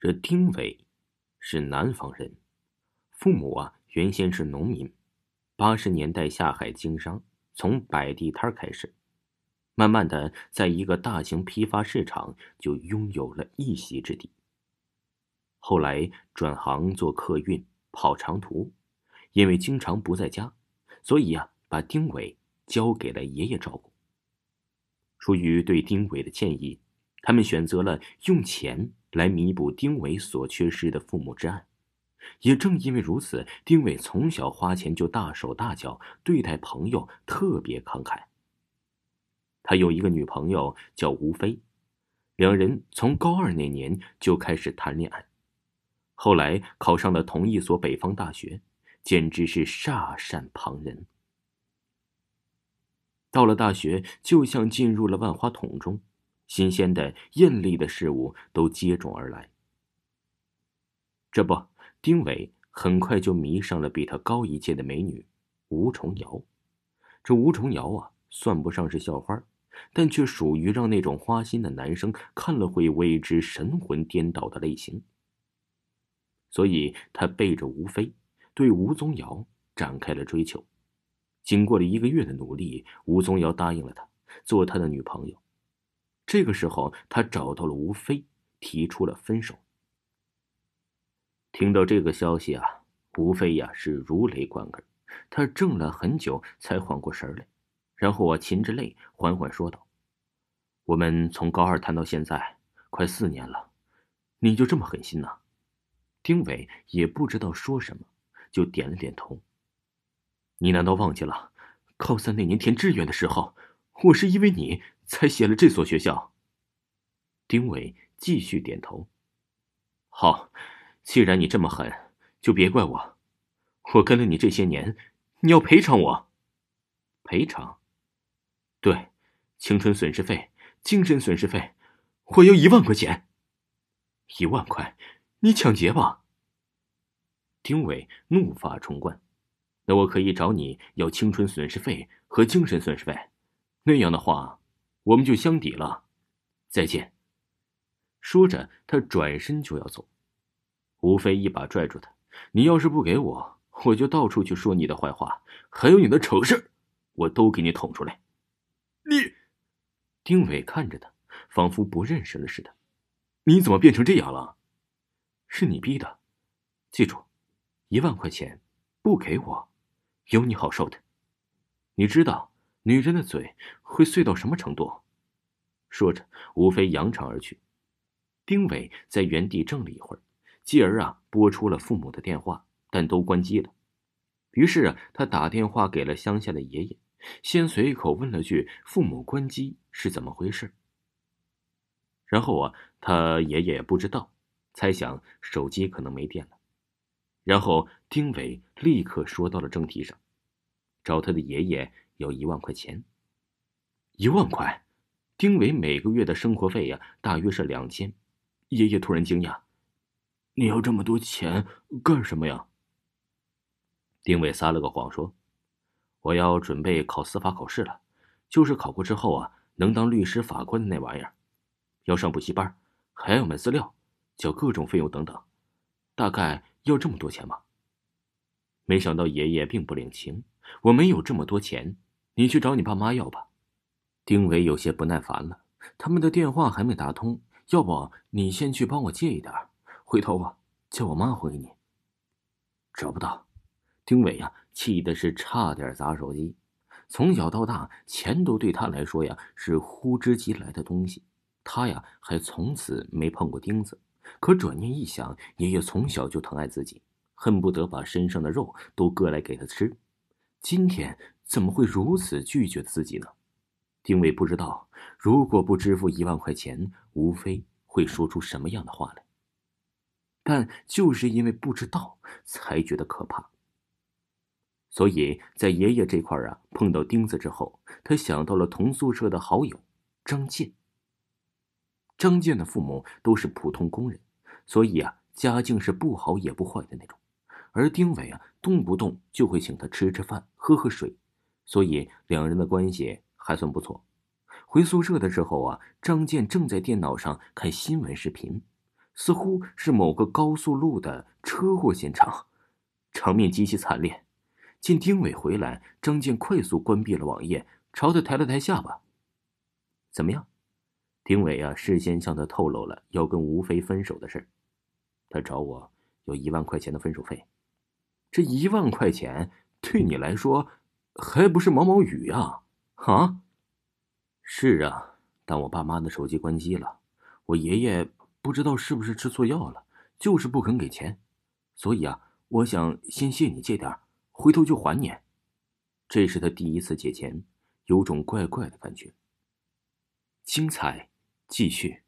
这丁伟是南方人，父母啊原先是农民，八十年代下海经商，从摆地摊开始，慢慢的在一个大型批发市场就拥有了一席之地。后来转行做客运，跑长途，因为经常不在家，所以呀，把丁伟交给了爷爷照顾。出于对丁伟的歉意，他们选择了用钱来弥补丁伟所缺失的父母之爱。也正因为如此，丁伟从小花钱就大手大脚，对待朋友特别慷慨。他有一个女朋友叫吴飞，两人从高二那年就开始谈恋爱，后来考上了同一所北方大学，简直是煞善旁人。到了大学，就像进入了万花筒中，新鲜的、艳丽的事物都接踵而来。这不，丁伟很快就迷上了比他高一届的美女吴重瑶。这吴重瑶啊，算不上是校花，但却属于让那种花心的男生看了会为之神魂颠倒的类型。所以他背着吴飞，对吴宗尧展开了追求。经过了一个月的努力，吴宗尧答应了他，做他的女朋友。这个时候，他找到了吴飞，提出了分手。听到这个消息啊，吴飞呀是如雷贯耳，他怔了很久才缓过神来，然后啊噙着泪缓缓说道：“我们从高二谈到现在，快四年了，你就这么狠心呐？”丁伟也不知道说什么，就点了点头。你难道忘记了，高三那年填志愿的时候，我是因为你才写了这所学校？丁伟继续点头。好，既然你这么狠，就别怪我。我跟了你这些年，你要赔偿我。赔偿？对，青春损失费、精神损失费，我要一万块钱。一万块？你抢劫吧？丁伟怒发冲冠。那我可以找你要青春损失费和精神损失费，那样的话，我们就相抵了。再见。说着，他转身就要走。吴飞一把拽住他：“你要是不给我，我就到处去说你的坏话，还有你的丑事，我都给你捅出来。”你，丁伟看着他，仿佛不认识了似的。你怎么变成这样了？是你逼的。记住，一万块钱，不给我。有你好受的，你知道女人的嘴会碎到什么程度？说着，吴飞扬长而去。丁伟在原地怔了一会儿，继而啊拨出了父母的电话，但都关机了。于是啊，他打电话给了乡下的爷爷，先随口问了句：“父母关机是怎么回事？”然后啊，他爷爷不知道，猜想手机可能没电了。然后丁伟立刻说到了正题上，找他的爷爷要一万块钱。一万块，丁伟每个月的生活费呀，大约是两千。爷爷突然惊讶：“你要这么多钱干什么呀？”丁伟撒了个谎说：“我要准备考司法考试了，就是考过之后啊，能当律师、法官的那玩意儿。要上补习班，还要买资料，交各种费用等等，大概……”要这么多钱吧？没想到爷爷并不领情。我没有这么多钱，你去找你爸妈要吧。丁伟有些不耐烦了，他们的电话还没打通，要不你先去帮我借一点，回头啊叫我妈还给你。找不到，丁伟呀，气的是差点砸手机。从小到大，钱都对他来说呀是呼之即来的东西，他呀还从此没碰过钉子。可转念一想，爷爷从小就疼爱自己，恨不得把身上的肉都割来给他吃。今天怎么会如此拒绝自己呢？丁伟不知道，如果不支付一万块钱，吴非会说出什么样的话来。但就是因为不知道，才觉得可怕。所以在爷爷这块啊碰到钉子之后，他想到了同宿舍的好友张健。张健的父母都是普通工人，所以啊，家境是不好也不坏的那种。而丁伟啊，动不动就会请他吃吃饭、喝喝水，所以两人的关系还算不错。回宿舍的时候啊，张健正在电脑上看新闻视频，似乎是某个高速路的车祸现场，场面极其惨烈。见丁伟回来，张健快速关闭了网页，朝他抬了抬下巴：“怎么样？”丁伟啊，事先向他透露了要跟吴飞分手的事他找我要一万块钱的分手费。这一万块钱对你来说，还不是毛毛雨呀？啊？是啊，但我爸妈的手机关机了，我爷爷不知道是不是吃错药了，就是不肯给钱，所以啊，我想先借你借点回头就还你。这是他第一次借钱，有种怪怪的感觉。精彩继续。